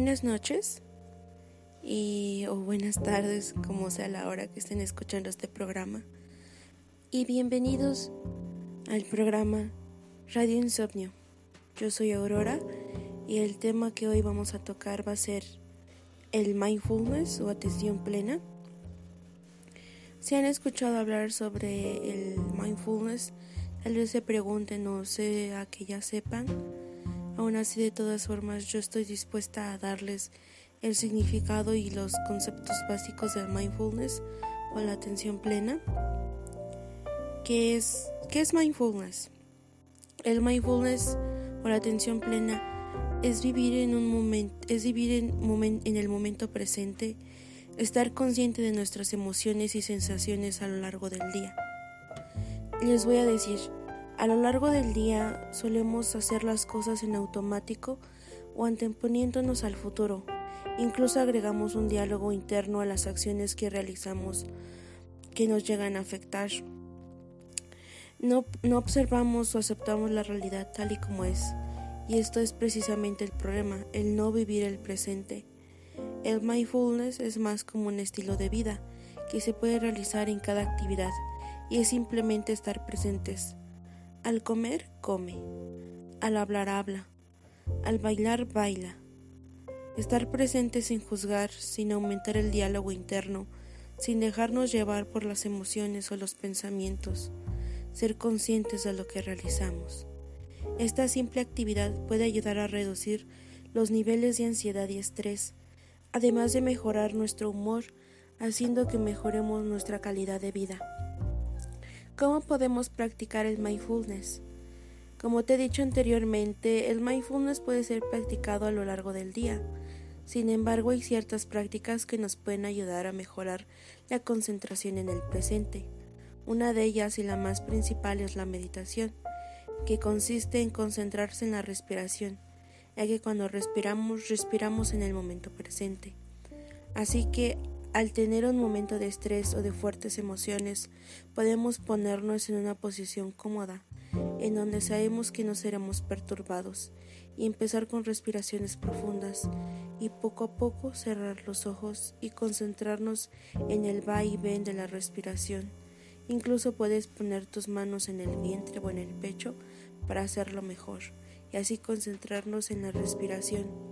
Buenas noches y o buenas tardes, como sea la hora que estén escuchando este programa. Y bienvenidos al programa Radio Insomnio. Yo soy Aurora y el tema que hoy vamos a tocar va a ser el mindfulness o atención plena. Si han escuchado hablar sobre el mindfulness, tal vez se pregunten o sea que ya sepan Aún así, de todas formas, yo estoy dispuesta a darles el significado y los conceptos básicos del mindfulness o la atención plena. ¿Qué es, qué es mindfulness? El mindfulness o la atención plena es vivir en un momento, es vivir en, en el momento presente, estar consciente de nuestras emociones y sensaciones a lo largo del día. Les voy a decir, a lo largo del día solemos hacer las cosas en automático o anteponiéndonos al futuro. Incluso agregamos un diálogo interno a las acciones que realizamos que nos llegan a afectar. No, no observamos o aceptamos la realidad tal y como es. Y esto es precisamente el problema, el no vivir el presente. El mindfulness es más como un estilo de vida que se puede realizar en cada actividad y es simplemente estar presentes al comer, come. Al hablar, habla. Al bailar, baila. Estar presente sin juzgar, sin aumentar el diálogo interno, sin dejarnos llevar por las emociones o los pensamientos. Ser conscientes de lo que realizamos. Esta simple actividad puede ayudar a reducir los niveles de ansiedad y estrés, además de mejorar nuestro humor, haciendo que mejoremos nuestra calidad de vida. ¿Cómo podemos practicar el mindfulness? Como te he dicho anteriormente, el mindfulness puede ser practicado a lo largo del día. Sin embargo, hay ciertas prácticas que nos pueden ayudar a mejorar la concentración en el presente. Una de ellas y la más principal es la meditación, que consiste en concentrarse en la respiración, ya que cuando respiramos, respiramos en el momento presente. Así que al tener un momento de estrés o de fuertes emociones, podemos ponernos en una posición cómoda, en donde sabemos que no seremos perturbados, y empezar con respiraciones profundas, y poco a poco cerrar los ojos y concentrarnos en el va y ven de la respiración. Incluso puedes poner tus manos en el vientre o en el pecho para hacerlo mejor, y así concentrarnos en la respiración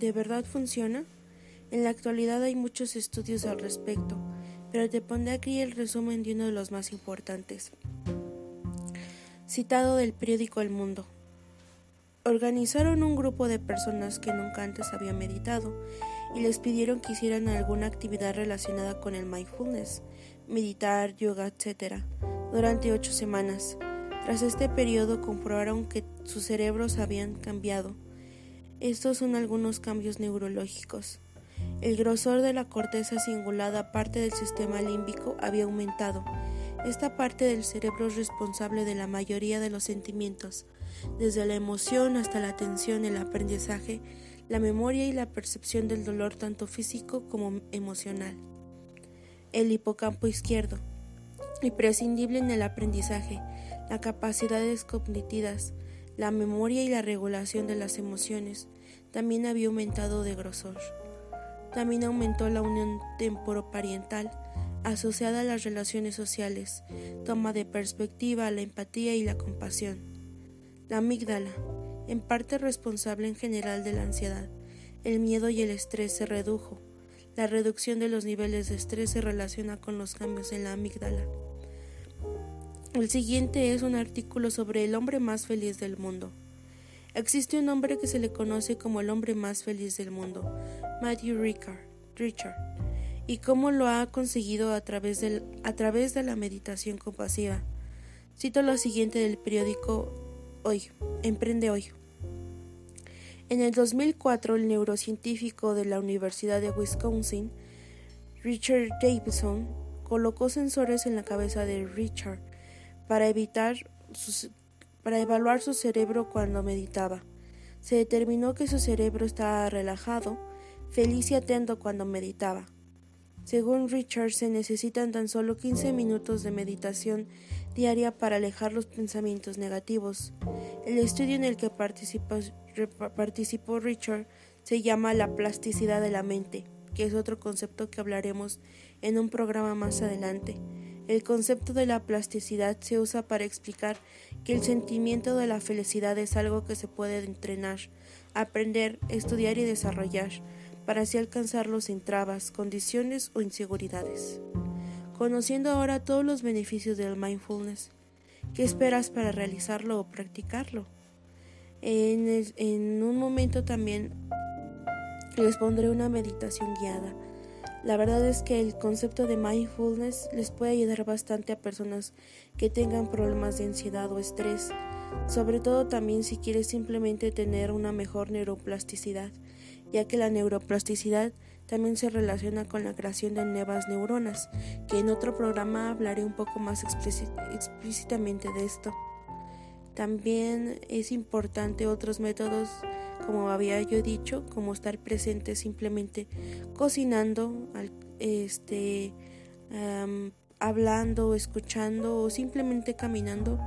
¿De verdad funciona? En la actualidad hay muchos estudios al respecto, pero te pondré aquí el resumen de uno de los más importantes. Citado del periódico El Mundo. Organizaron un grupo de personas que nunca antes habían meditado y les pidieron que hicieran alguna actividad relacionada con el mindfulness, meditar, yoga, etc., durante ocho semanas. Tras este periodo comprobaron que sus cerebros habían cambiado estos son algunos cambios neurológicos. El grosor de la corteza cingulada, parte del sistema límbico, había aumentado. Esta parte del cerebro es responsable de la mayoría de los sentimientos, desde la emoción hasta la atención, el aprendizaje, la memoria y la percepción del dolor tanto físico como emocional. El hipocampo izquierdo, imprescindible en el aprendizaje, las capacidades cognitivas, la memoria y la regulación de las emociones también había aumentado de grosor. También aumentó la unión temporopariental asociada a las relaciones sociales, toma de perspectiva, la empatía y la compasión. La amígdala, en parte responsable en general de la ansiedad, el miedo y el estrés se redujo. La reducción de los niveles de estrés se relaciona con los cambios en la amígdala. El siguiente es un artículo sobre el hombre más feliz del mundo. Existe un hombre que se le conoce como el hombre más feliz del mundo, Matthew Richard, y cómo lo ha conseguido a través, del, a través de la meditación compasiva. Cito lo siguiente del periódico Hoy, Emprende Hoy. En el 2004, el neurocientífico de la Universidad de Wisconsin, Richard Davidson, colocó sensores en la cabeza de Richard para, evitar para evaluar su cerebro cuando meditaba. Se determinó que su cerebro estaba relajado, feliz y atento cuando meditaba. Según Richard, se necesitan tan solo 15 minutos de meditación diaria para alejar los pensamientos negativos. El estudio en el que participó, participó Richard se llama la plasticidad de la mente, que es otro concepto que hablaremos en un programa más adelante. El concepto de la plasticidad se usa para explicar que el sentimiento de la felicidad es algo que se puede entrenar, aprender, estudiar y desarrollar, para así alcanzarlo sin trabas, condiciones o inseguridades. Conociendo ahora todos los beneficios del mindfulness, ¿qué esperas para realizarlo o practicarlo? En, un momento también les pondré una meditación guiada la verdad es que el concepto de mindfulness les puede ayudar bastante a personas que tengan problemas de ansiedad o estrés, sobre todo también si quieres simplemente tener una mejor neuroplasticidad, ya que la neuroplasticidad también se relaciona con la creación de nuevas neuronas, que en otro programa hablaré un poco más explícitamente de esto. También es importante otros métodos como había yo dicho, como estar presente simplemente cocinando, este, hablando, escuchando o simplemente caminando,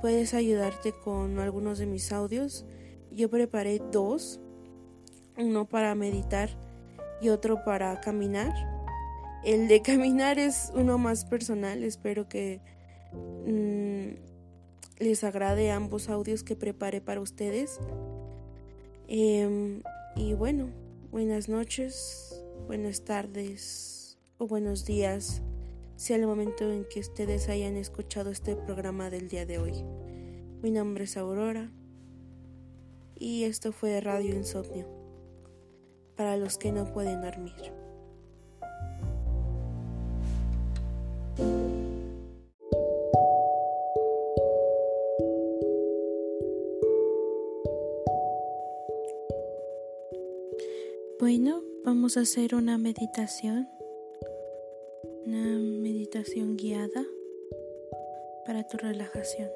puedes ayudarte con algunos de mis audios. Yo preparé dos, uno para meditar y otro para caminar. El de caminar es uno más personal, espero que mm, les agrade ambos audios que preparé para ustedes. Em, y bueno, buenas noches, buenas tardes o buenos días, sea el momento en que ustedes hayan escuchado este programa del día de hoy. Mi nombre es Aurora y esto fue Radio Insomnio, para los que no pueden dormir. Bueno, vamos a hacer una meditación, una meditación guiada para tu relajación.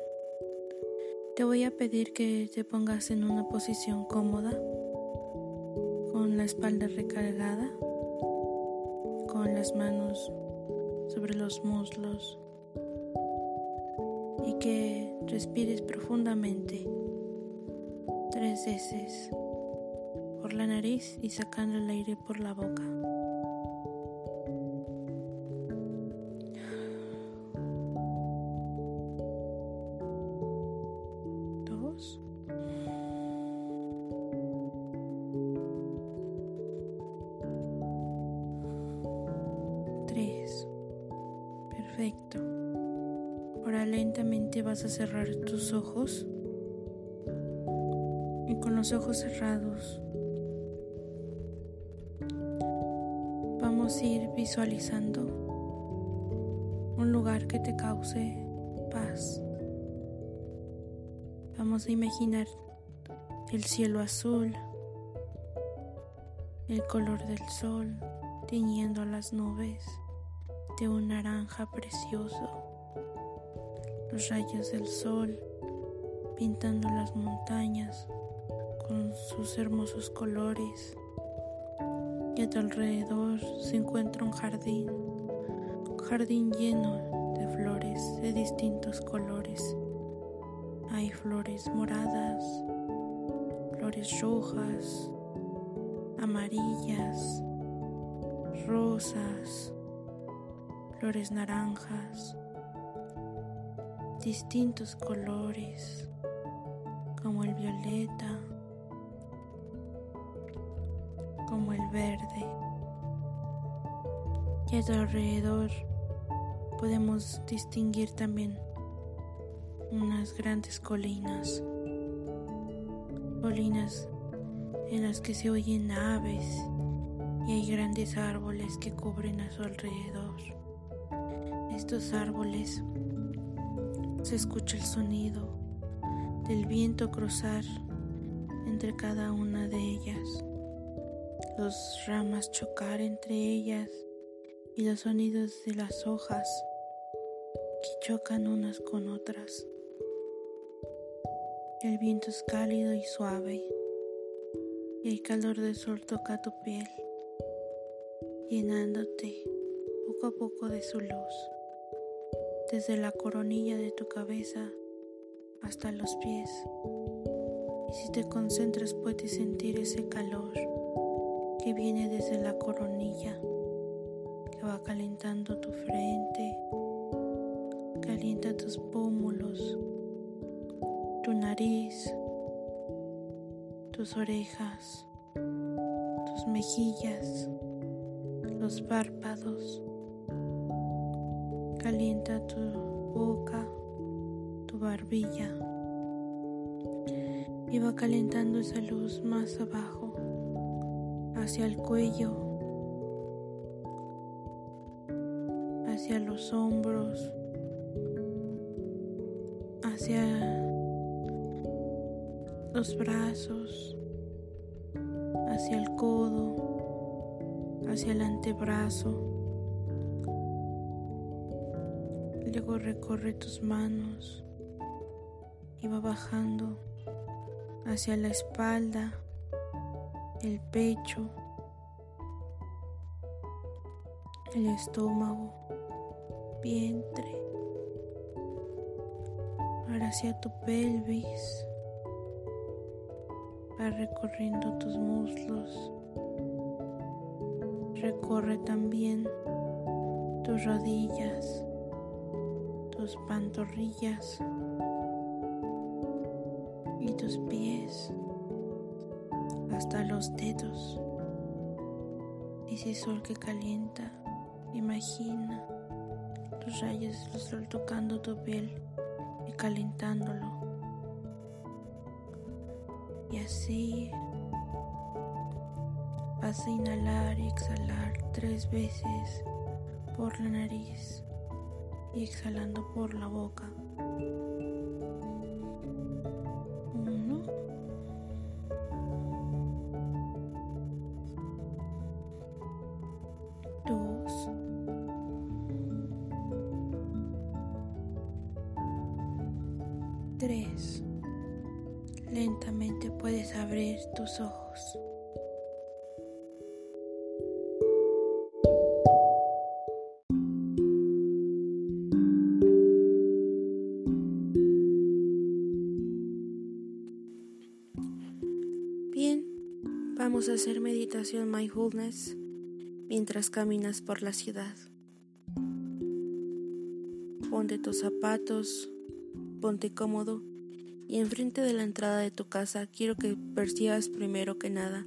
Te voy a pedir que te pongas en una posición cómoda, con la espalda recargada, con las manos sobre los muslos y que respires profundamente tres veces por la nariz y sacando el aire por la boca. Dos. Tres. Perfecto. Ahora lentamente vas a cerrar tus ojos y con los ojos cerrados visualizando un lugar que te cause paz. Vamos a imaginar el cielo azul, el color del sol tiñendo las nubes de un naranja precioso, los rayos del sol pintando las montañas con sus hermosos colores y a tu alrededor se encuentra un jardín, un jardín lleno de flores de distintos colores. Hay flores moradas, flores rojas, amarillas, rosas, flores naranjas, distintos colores como el violeta, como el verde. Y a tu alrededor podemos distinguir también unas grandes colinas, colinas en las que se oyen aves y hay grandes árboles que cubren a su alrededor. Estos árboles se escucha el sonido del viento cruzar entre cada una de ellas los ramas chocar entre ellas y los sonidos de las hojas que chocan unas con otras. El viento es cálido y suave y el calor del sol toca tu piel, llenándote poco a poco de su luz. desde la coronilla de tu cabeza hasta los pies. Y si te concentras puedes sentir ese calor que viene desde la coronilla, que va calentando tu frente, calienta tus pómulos, tu nariz, tus orejas, tus mejillas, los párpados. Calienta tu boca, tu barbilla y va calentando esa luz más abajo, hacia el cuello, hacia los hombros, hacia los brazos, hacia el codo, hacia el antebrazo. Luego recorre tus manos y va bajando hacia la espalda, el pecho, el estómago, vientre, ahora hacia tu pelvis, va recorriendo tus muslos, recorre también tus rodillas, tus pantorrillas, y tus pies hasta los dedos. Ese sol que calienta, imagina los rayos del sol tocando tu piel y calentándolo. Y así vas a inhalar y exhalar tres veces por la nariz y exhalando por la boca. Tus ojos. Bien, vamos a hacer meditación mindfulness mientras caminas por la ciudad. Ponte tus zapatos ponte cómodo y enfrente de la entrada de tu casa quiero que percibas primero que nada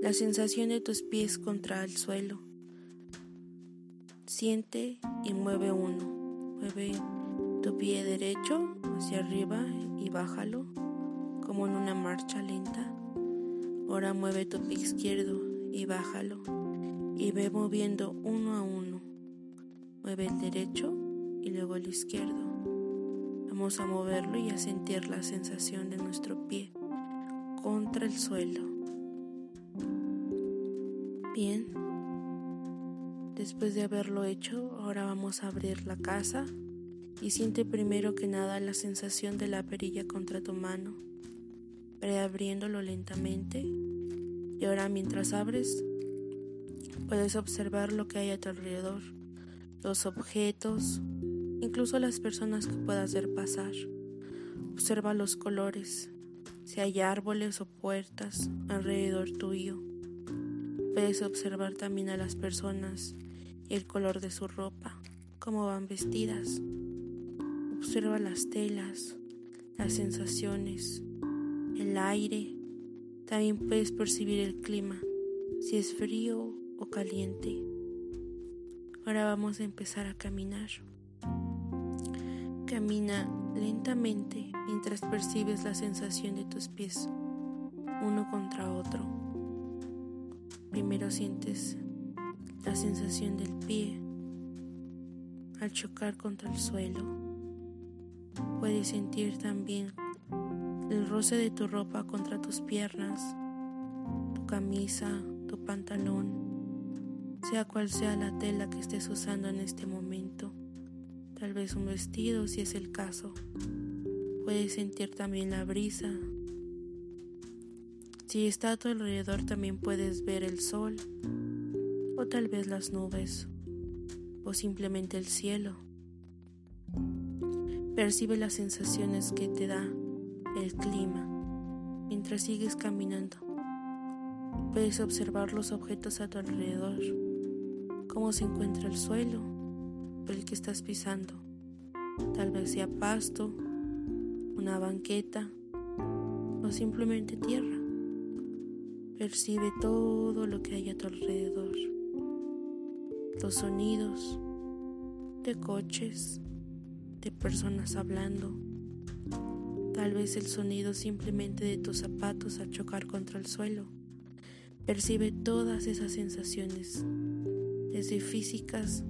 la sensación de tus pies contra el suelo. Siente y mueve uno. Mueve tu pie derecho hacia arriba y bájalo como en una marcha lenta. Ahora mueve tu pie izquierdo y bájalo y ve moviendo uno a uno. Mueve el derecho y luego el izquierdo. Vamos a moverlo y a sentir la sensación de nuestro pie contra el suelo. Bien, después de haberlo hecho, ahora vamos a abrir la casa y siente primero que nada la sensación de la perilla contra tu mano, preabriéndolo lentamente. Y ahora mientras abres, puedes observar lo que hay a tu alrededor, los objetos, incluso las personas que puedas ver pasar. Observa los colores, si hay árboles o puertas alrededor tuyo. Puedes observar también a las personas y el color de su ropa, cómo van vestidas. Observa las telas, las sensaciones, el aire. También puedes percibir el clima, si es frío o caliente. Ahora vamos a empezar a caminar. Camina lentamente mientras percibes la sensación de tus pies uno contra otro. Primero sientes la sensación del pie al chocar contra el suelo. Puedes sentir también el roce de tu ropa contra tus piernas, tu camisa, tu pantalón, sea cual sea la tela que estés usando en este momento tal vez un vestido si es el caso. Puedes sentir también la brisa. Si está a tu alrededor también puedes ver el sol o tal vez las nubes o simplemente el cielo. Percibe las sensaciones que te da el clima mientras sigues caminando. Puedes observar los objetos a tu alrededor, cómo se encuentra el suelo el que estás pisando. Tal vez sea pasto, una banqueta o simplemente tierra. Percibe todo lo que hay a tu alrededor. Los sonidos de coches, de personas hablando. Tal vez el sonido simplemente de tus zapatos al chocar contra el suelo. Percibe todas esas sensaciones, desde físicas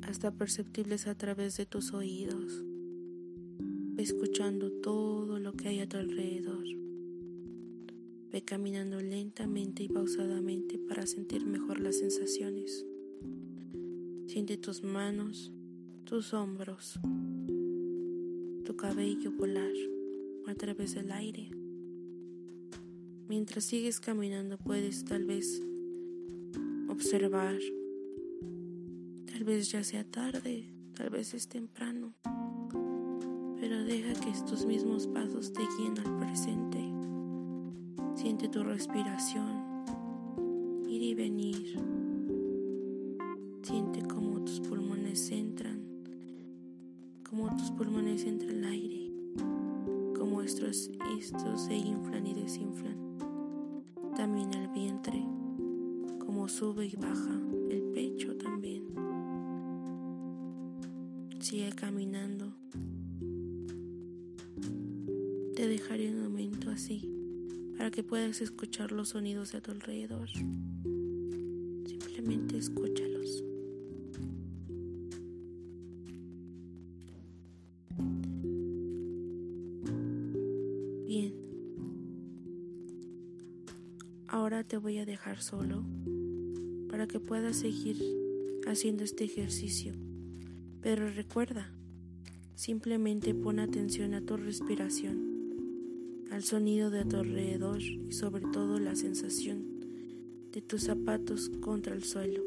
hasta perceptibles a través de tus oídos, escuchando todo lo que hay a tu alrededor. Ve caminando lentamente y pausadamente para sentir mejor las sensaciones. Siente tus manos, tus hombros, tu cabello volar a través del aire. Mientras sigues caminando puedes tal vez observar, tal vez ya sea tarde, tal vez es temprano, deja que estos mismos pasos te guíen al presente. Siente tu respiración, ir y venir. Siente cómo tus pulmones entran, cómo tus pulmones entran el aire, cómo estos, estos se inflan y desinflan. También el vientre, cómo sube y baja, el pecho también. Sigue caminando. Te dejaré un momento así para que puedas escuchar los sonidos de tu alrededor. Simplemente escúchalos. Bien. Ahora te voy a dejar solo para que puedas seguir haciendo este ejercicio. Pero recuerda, simplemente pon atención a tu respiración al sonido de tu alrededor y sobre todo la sensación de tus zapatos contra el suelo.